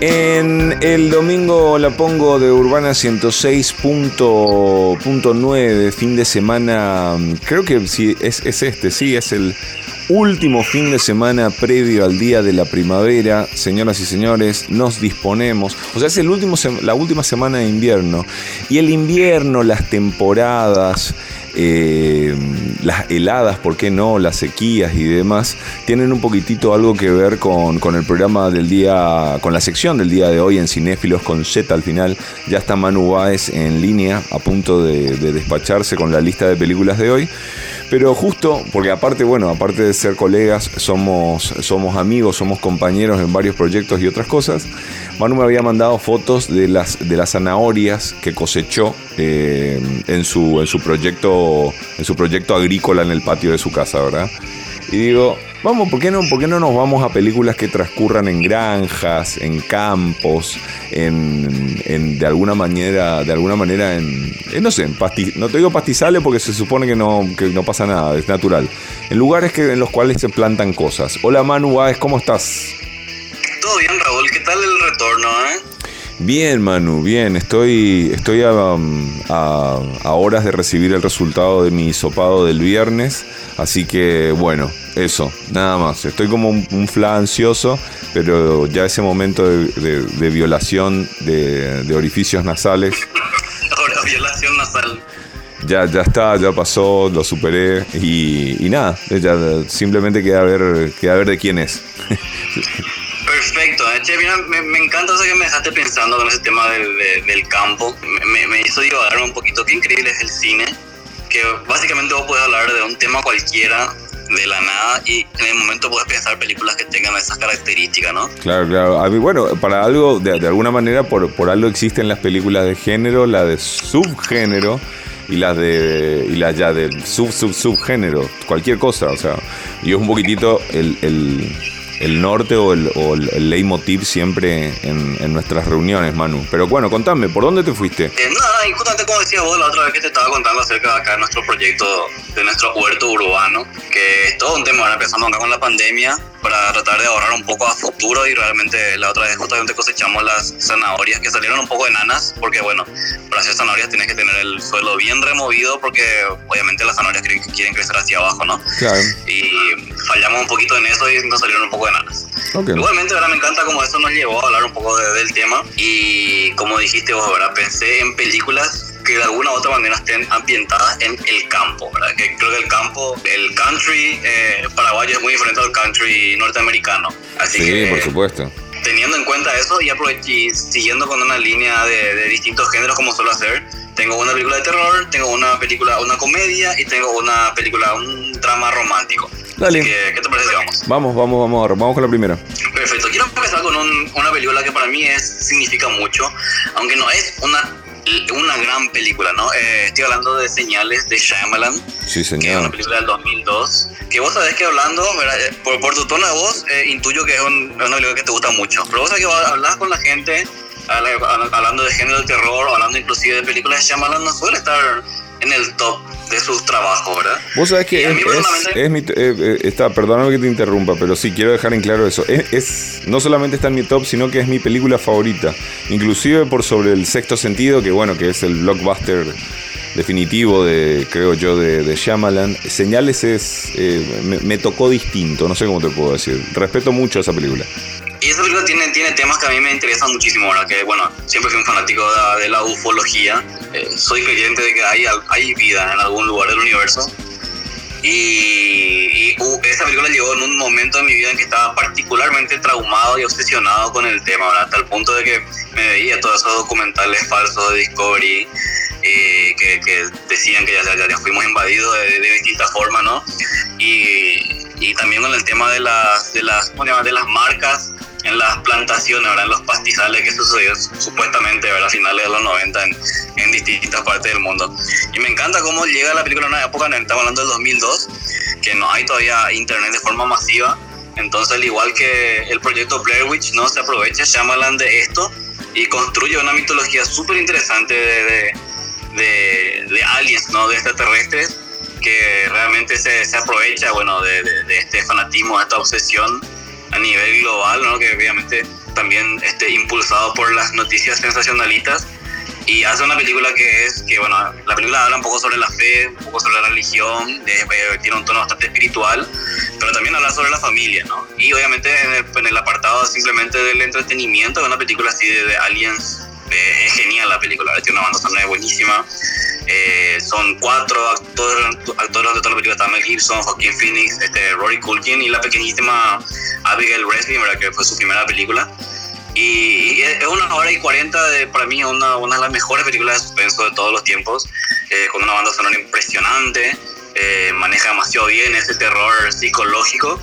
En el domingo la pongo de Urbana 106.9, fin de semana, creo que sí, es, es este, sí, es el último fin de semana previo al día de la primavera, señoras y señores, nos disponemos, o sea, es el último, la última semana de invierno, y el invierno, las temporadas, eh, las heladas, ¿por qué no? Las sequías y demás, tienen un poquitito algo que ver con, el programa del día, con la sección del día de hoy en Cinéfilos con Z al final. Ya está Manu Baez en línea, a punto de despacharse con la lista de películas de hoy. Pero justo, porque aparte, bueno, aparte de ser colegas, somos, somos amigos, somos compañeros en varios proyectos y otras cosas. Manu me había mandado fotos de las, de las zanahorias que cosechó eh, en, su, en, su proyecto, en su proyecto agrícola en el patio de su casa, ¿verdad? Y digo, vamos, ¿por qué no, por qué no nos vamos a películas que transcurran en granjas, en campos, en, de alguna manera, de alguna manera en, no sé, en no te digo pastizales porque se supone que no, que no pasa nada, es natural. En lugares que, en los cuales se plantan cosas. Hola Manu ¿cómo estás? Todo bien, Raúl, ¿qué tal el retorno, eh? Bien, Manu, bien. Estoy, estoy um, a, a, horas de recibir el resultado de mi sopado del viernes. Así que, bueno, eso, nada más. Estoy como un, fla ansioso, pero ya ese momento de, violación de, orificios nasales. Ahora, violación nasal. Ya, ya está, ya pasó, lo superé y, nada, ya simplemente queda ver, queda ver de quién es. Perfecto, eh, che, mira, me, encanta eso que me dejaste pensando con ese tema del, campo. Me, me, hizo divagar un poquito. Qué increíble es el cine, que básicamente vos puedes hablar de un tema cualquiera de la nada y en el momento puedes pensar películas que tengan esas características, ¿no? Claro, claro. bueno, para algo, de, alguna manera, por, por algo existen las películas de género, la de subgénero y las de y las ya del sub sub subgénero, cualquier cosa, o sea, y es un poquitito el el norte o el, o el leitmotiv siempre en, en, nuestras reuniones, Manu. Pero bueno, contame, ¿por dónde te fuiste? Eh, nada, y justamente como decías vos la otra vez que te estaba contando acerca de acá nuestro proyecto de nuestro huerto urbano, que es todo un tema, ahora acá con la pandemia, para tratar de ahorrar un poco a futuro y realmente la otra vez justamente cosechamos las zanahorias que salieron un poco enanas porque bueno, para hacer zanahorias tienes que tener el suelo bien removido porque obviamente las zanahorias quieren crecer hacia abajo, ¿no? Claro. Y fallamos un poquito en eso y nos salieron un poco enanas. Igualmente, ahora me encanta como esto nos llevó a hablar un poco del tema y como dijiste vos, ¿verdad? Pensé en películas que de alguna u otra manera estén ambientadas en el campo, ¿verdad? Que creo que el campo, el country eh, paraguayo es muy diferente al country norteamericano. Así sí, por supuesto. Teniendo en cuenta eso y, y siguiendo con una línea de, distintos géneros como suelo hacer, tengo una película de terror, tengo una película, una comedia y tengo una película, un drama romántico. Dale. ¿Qué te parece? Vamos. Vamos, vamos, vamos, vamos con la primera. Perfecto. Quiero empezar con una película que para mí es, significa mucho, aunque no es una una gran película, ¿no? Eh, estoy hablando de Señales de Shyamalan, sí, señor. que es una película del 2002, que vos sabés que hablando, eh, por, por, tu tono de voz, eh, intuyo que es una película que te gusta mucho, pero vos sabés que hablas con la gente, hablando de género de terror, hablando inclusive de películas de Shyamalan, no suele estar en el top de sus trabajos, ¿verdad? Vos sabés que es, mi, eh, eh, está, perdóname que te interrumpa, pero sí, quiero dejar en claro eso. Es, no solamente está en mi top, sino que es mi película favorita. Inclusive por sobre el sexto sentido, que bueno, que es el blockbuster definitivo de, creo yo, de, de Shyamalan. Señales es, eh, me, me, tocó distinto, no sé cómo te puedo decir. Respeto mucho a esa película. Y esa película tiene, tiene temas que a mí me interesan muchísimo, ahora que bueno, siempre fui un fanático de, la ufología, eh, soy creyente de que hay, hay vida en algún lugar del universo. Y, y uh, esa película llegó en un momento de mi vida en que estaba particularmente traumado y obsesionado con el tema, ¿verdad? hasta el punto de que me veía todos esos documentales falsos de Discovery eh, que, que, decían que ya, ya, ya fuimos invadidos de, de, distintas formas, ¿no? Y, y también con el tema de las, de las, de las marcas en las plantaciones, ¿verdad? en los pastizales que sucedió supuestamente a finales de los 90 en, en, distintas partes del mundo. Y me encanta cómo llega la película en una época, estamos hablando del 2002, que no hay todavía internet de forma masiva. Entonces, al igual que el proyecto Blair Witch, ¿no? se aprovecha Shyamalan de esto y construye una mitología súper interesante de, de, de, aliens, ¿no? de extraterrestres, que realmente se, se aprovecha bueno, de, de, este fanatismo, de esta obsesión a nivel global, ¿no? que obviamente también este, impulsado por las noticias sensacionalistas y hace una película que es, que bueno, la película habla un poco sobre la fe, un poco sobre la religión, tiene un tono bastante espiritual, pero también habla sobre la familia, ¿no? Y obviamente en el, en el apartado simplemente del entretenimiento, una película así de, Aliens, eh, es genial la película, tiene una banda sonora buenísima. Eh, son cuatro actores, actores de toda la película, está Mel Gibson, Joaquin Phoenix, este, Rory Culkin y la pequeñísima Abigail Breslin, ¿verdad? que fue su primera película. Y, es una hora y cuarenta, para mí, una, una de las mejores películas de suspenso de todos los tiempos, eh, con una banda sonora impresionante, eh, maneja demasiado bien ese terror psicológico.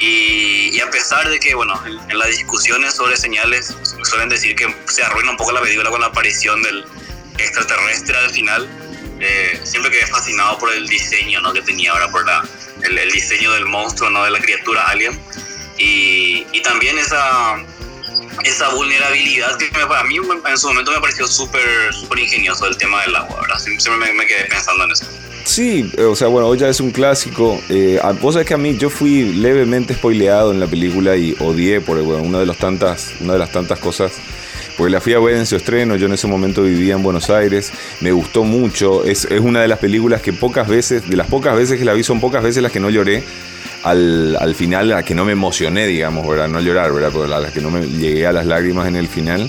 Y, a pesar de que, bueno, en, las discusiones sobre señales suelen decir que se arruina un poco la película con la aparición del extraterrestre al final, eh, siempre quedé fascinado por el diseño ¿no? que tenía ahora, por la, el, el, diseño del monstruo, ¿no? de la criatura alien. Y, y también esa, esa vulnerabilidad que a mí en su momento me pareció súper súper ingenioso el tema del agua, ¿verdad? Siempre me, quedé pensando en eso. Sí, o sea, bueno, hoy ya es un clásico. Eh, vos sabés que a mí yo fui levemente spoileado en la película y odié por bueno, una de las tantas, una de las tantas cosas. Porque la fui a ver en su estreno, yo en ese momento vivía en Buenos Aires, me gustó mucho, es, es una de las películas que pocas veces, de las pocas veces que la vi, son pocas veces las que no lloré, al, al, final, a que no me emocioné, digamos, ¿verdad? No llorar, ¿verdad? A las que no me llegué a las lágrimas en el final.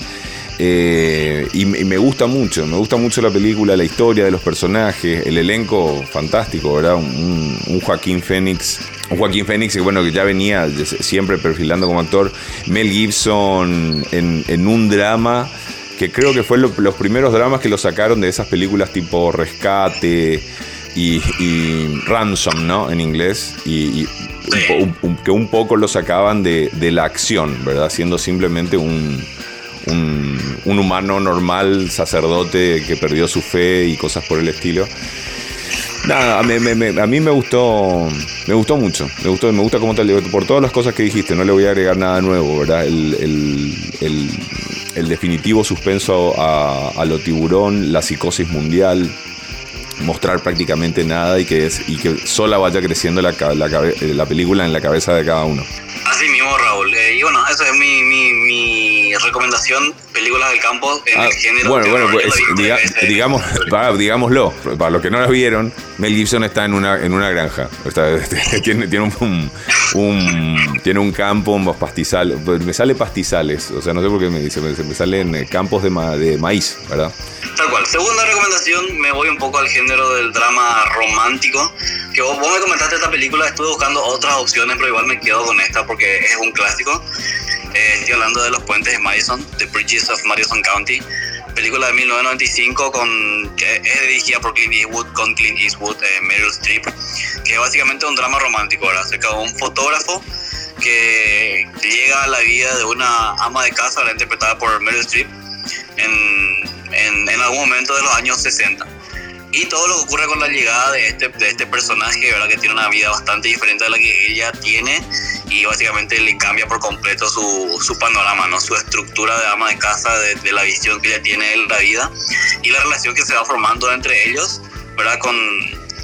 Eh, y, me gusta mucho, me gusta mucho la película, la historia de los personajes, el elenco fantástico, ¿verdad? Un, un Joaquín Fénix, un Joaquín Fénix que bueno, que ya venía siempre perfilando como actor, Mel Gibson en, en un drama que creo que fue los primeros dramas que lo sacaron de esas películas tipo Rescate, y, Ransom, ¿no? En inglés, y, que un poco lo sacaban de, la acción, ¿verdad? Siendo simplemente un, un, humano normal, sacerdote que perdió su fe y cosas por el estilo. Nada, a mí me gustó, me gustó mucho, me gustó, me gusta como tal, por todas las cosas que dijiste, no le voy a agregar nada nuevo, ¿verdad? El, definitivo suspenso a, lo tiburón, la psicosis mundial, mostrar prácticamente nada y que, es, y que sola vaya creciendo la, la, la película en la cabeza de cada uno. Así mismo, Raúl. Eh, y bueno, esa es mi, mi, mi, recomendación, películas del campo en ah, el género. Bueno, bueno, pues, digamos, digámoslo, para los que no la vieron, Mel Gibson está en una, en una granja. tiene, tiene un, un, tiene un campo, un pastizal, pues, me sale pastizales, o sea, no sé por qué me dice, me, me salen eh, campos de, de maíz, ¿verdad? Tal cual. Segunda recomendación, me voy un poco al género del drama romántico. Que vos, me comentaste esta película, estuve buscando otras opciones, pero igual me quedo con esta porque es un clásico. Eh, estoy hablando de Los Puentes de Madison, The Bridges of Madison County. Película de 1995 con, que es dirigida por Clint Eastwood, con Clint Eastwood, eh, Meryl Streep, que es básicamente un drama romántico, ¿verdad? acerca de un fotógrafo que llega a la vida de una ama de casa, la interpretada por Meryl Streep, en en, en, algún momento de los años 60. Y todo lo que ocurre con la llegada de este, de este personaje, ¿verdad? que tiene una vida bastante diferente a la que ella tiene y básicamente le cambia por completo su, su panorama, ¿no? su estructura de ama de casa, de, de, la visión que ella tiene de la vida y la relación que se va formando entre ellos, ¿verdad? Con,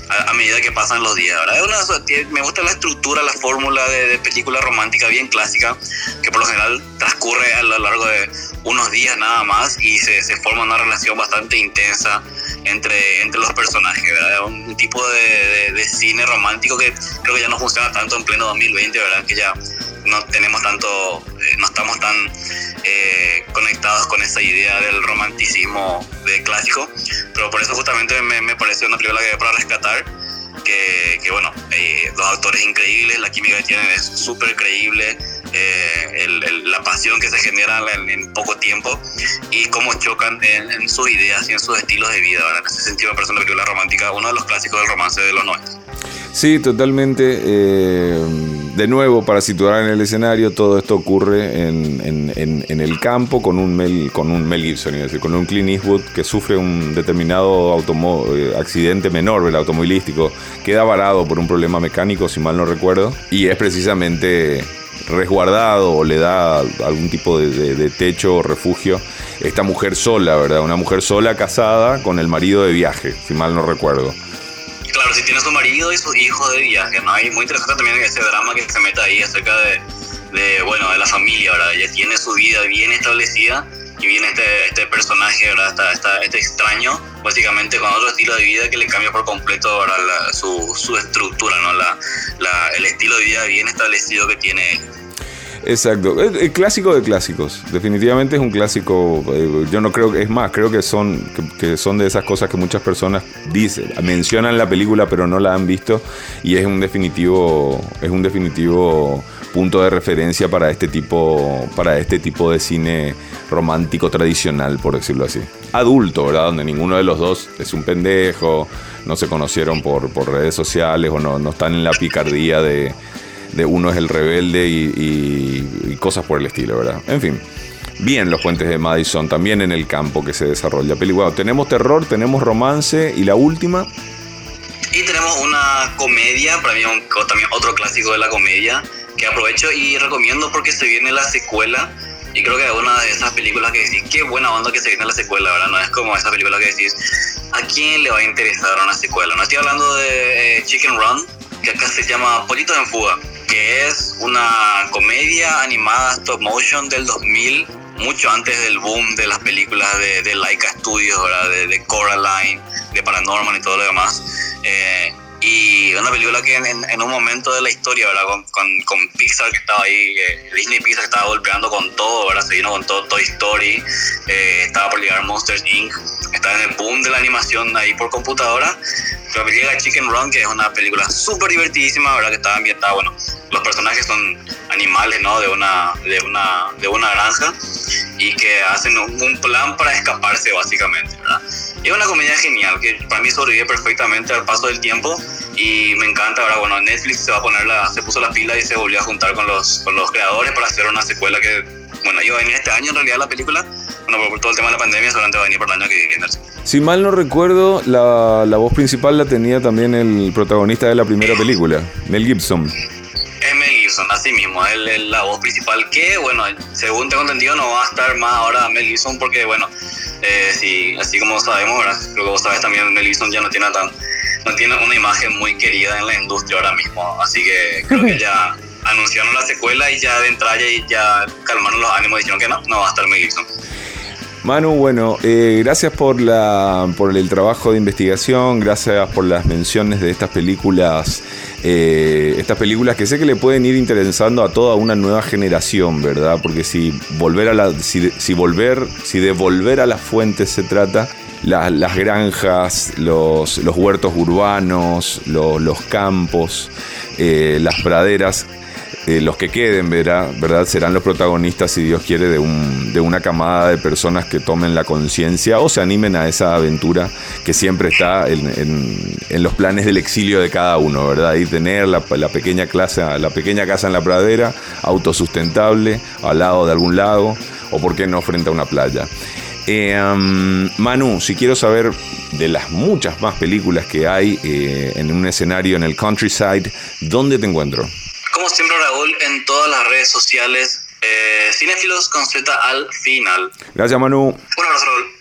a, medida que pasan los días. ¿verdad? Me gusta la estructura, la fórmula de, de, película romántica bien clásica, que por lo general transcurre a lo largo de unos días nada más y se, se forma una relación bastante intensa entre, entre los personajes, ¿verdad? Un tipo de, de, cine romántico que creo que ya no funciona tanto en pleno 2020, ¿verdad? Que ya no tenemos tanto, no estamos tan eh, conectados con esa idea del romanticismo de clásico, pero por eso justamente me, me parece una película que para rescatar, que, que bueno, eh, los actores increíbles, la química que tienen es súper creíble, eh, la pasión que se genera en, poco tiempo y cómo chocan en, sus ideas y en sus estilos de vida. En ese sentido me parece una película romántica, uno de los clásicos del romance de los 90. Sí, totalmente. Eh, de nuevo, para situar en el escenario, todo esto ocurre en, el campo con un Mel, con un Mel Gibson, es decir, con un Clint Eastwood que sufre un determinado eh, accidente menor, el automovilístico, queda varado por un problema mecánico, si mal no recuerdo, y es precisamente resguardado o le da algún tipo de, techo o refugio esta mujer sola, ¿verdad? Una mujer sola casada con el marido de viaje, si mal no recuerdo. Claro, si tiene su marido y su hijo de viaje, ¿no? Y muy interesante también ese drama que se mete ahí acerca de, de, bueno, de la familia, ¿verdad? Ella tiene su vida bien establecida y viene este, este personaje, ¿verdad? este extraño, básicamente con otro estilo de vida que le cambia por completo su, su, estructura, ¿no? La, la, el estilo de vida bien establecido que tiene Exacto, el, clásico de clásicos. Definitivamente es un clásico. Eh, yo no creo que es más, creo que son que, son de esas cosas que muchas personas dicen, mencionan la película pero no la han visto y es un definitivo es un definitivo punto de referencia para este tipo para este tipo de cine romántico tradicional, por decirlo así. Adulto, ¿verdad? Donde ninguno de los dos es un pendejo, no se conocieron por, por redes sociales o no, no están en la picardía de de uno es el rebelde y, cosas por el estilo, ¿verdad? En fin. Bien, los puentes de Madison, también en el campo que se desarrolla. Bueno, tenemos terror, tenemos romance y la última. Y tenemos una comedia, para mí también otro clásico de la comedia, que aprovecho y recomiendo porque se viene la secuela. Y creo que es una de esas películas que decís, qué buena onda que se viene la secuela, ¿verdad? No es como esa película que decís, ¿a quién le va a interesar una secuela? No estoy hablando de eh, Chicken Run, que acá se llama Pollitos en Fuga que es una comedia animada stop motion del 2000, mucho antes del boom de las películas de, de Laika Studios, De, Coraline, de Paranormal y todo lo demás. Eh, y una película que en, un momento de la historia, ¿verdad? Con, con, Pixar que estaba ahí, eh, Disney Pixar estaba golpeando con todo, ¿verdad? Se vino con todo Toy Story, eh, estaba por llegar Monsters Inc., estaba en el boom de la animación ahí por computadora. Pero llega Chicken Run, que es una película súper divertidísima, ¿verdad? Que estaba ambientada, bueno, los personajes son animales, ¿no? De una, de una, de una granja y que hacen un, plan para escaparse, básicamente, ¿verdad? es una comedia genial que para mí sobrevive perfectamente al paso del tiempo y me encanta, ahora bueno, Netflix se va a poner la, se puso la pila y se volvió a juntar con los, con los creadores para hacer una secuela que, bueno, iba a venir este año en realidad la película, bueno, por todo el tema de la pandemia solamente va a venir por el año que viene. Si mal no recuerdo, la, la voz principal la tenía también el protagonista de la primera película, Mel Gibson. Mel Gibson, así mismo, él es la voz principal que, bueno, según tengo entendido no va a estar más ahora Mel Gibson porque, bueno, eh, sí, así como sabemos, ¿verdad? creo que vos sabes también, Mel Gibson ya no tiene tan, no tiene una imagen muy querida en la industria ahora mismo, así que creo que ya anunciaron la secuela y ya de entrada y ya calmaron los ánimos y dijeron que no, no va a estar Mel Gibson. Manu, bueno, eh, gracias por, la, por el trabajo de investigación, gracias por las menciones de estas películas, eh, estas películas que sé que le pueden ir interesando a toda una nueva generación, ¿verdad? Porque si volver a la, si, volver, si de volver a las fuentes se trata, las granjas, los, los huertos urbanos, los campos, eh, las praderas, eh, los que queden, ¿verdad? ¿verdad? Serán los protagonistas, si Dios quiere, de, un, de una camada de personas que tomen la conciencia o se animen a esa aventura que siempre está en, los planes del exilio de cada uno, ¿verdad? Y tener la, pequeña clase, la pequeña casa en la pradera, autosustentable, al lado de algún lago, o por qué no frente a una playa. Eh, Manu, si quiero saber de las muchas más películas que hay eh, en un escenario en el countryside, ¿dónde te encuentro? Como siempre, Raúl, en todas las redes sociales, eh, Cinefilos con Z al final. Gracias, Manu. Un abrazo, Raúl.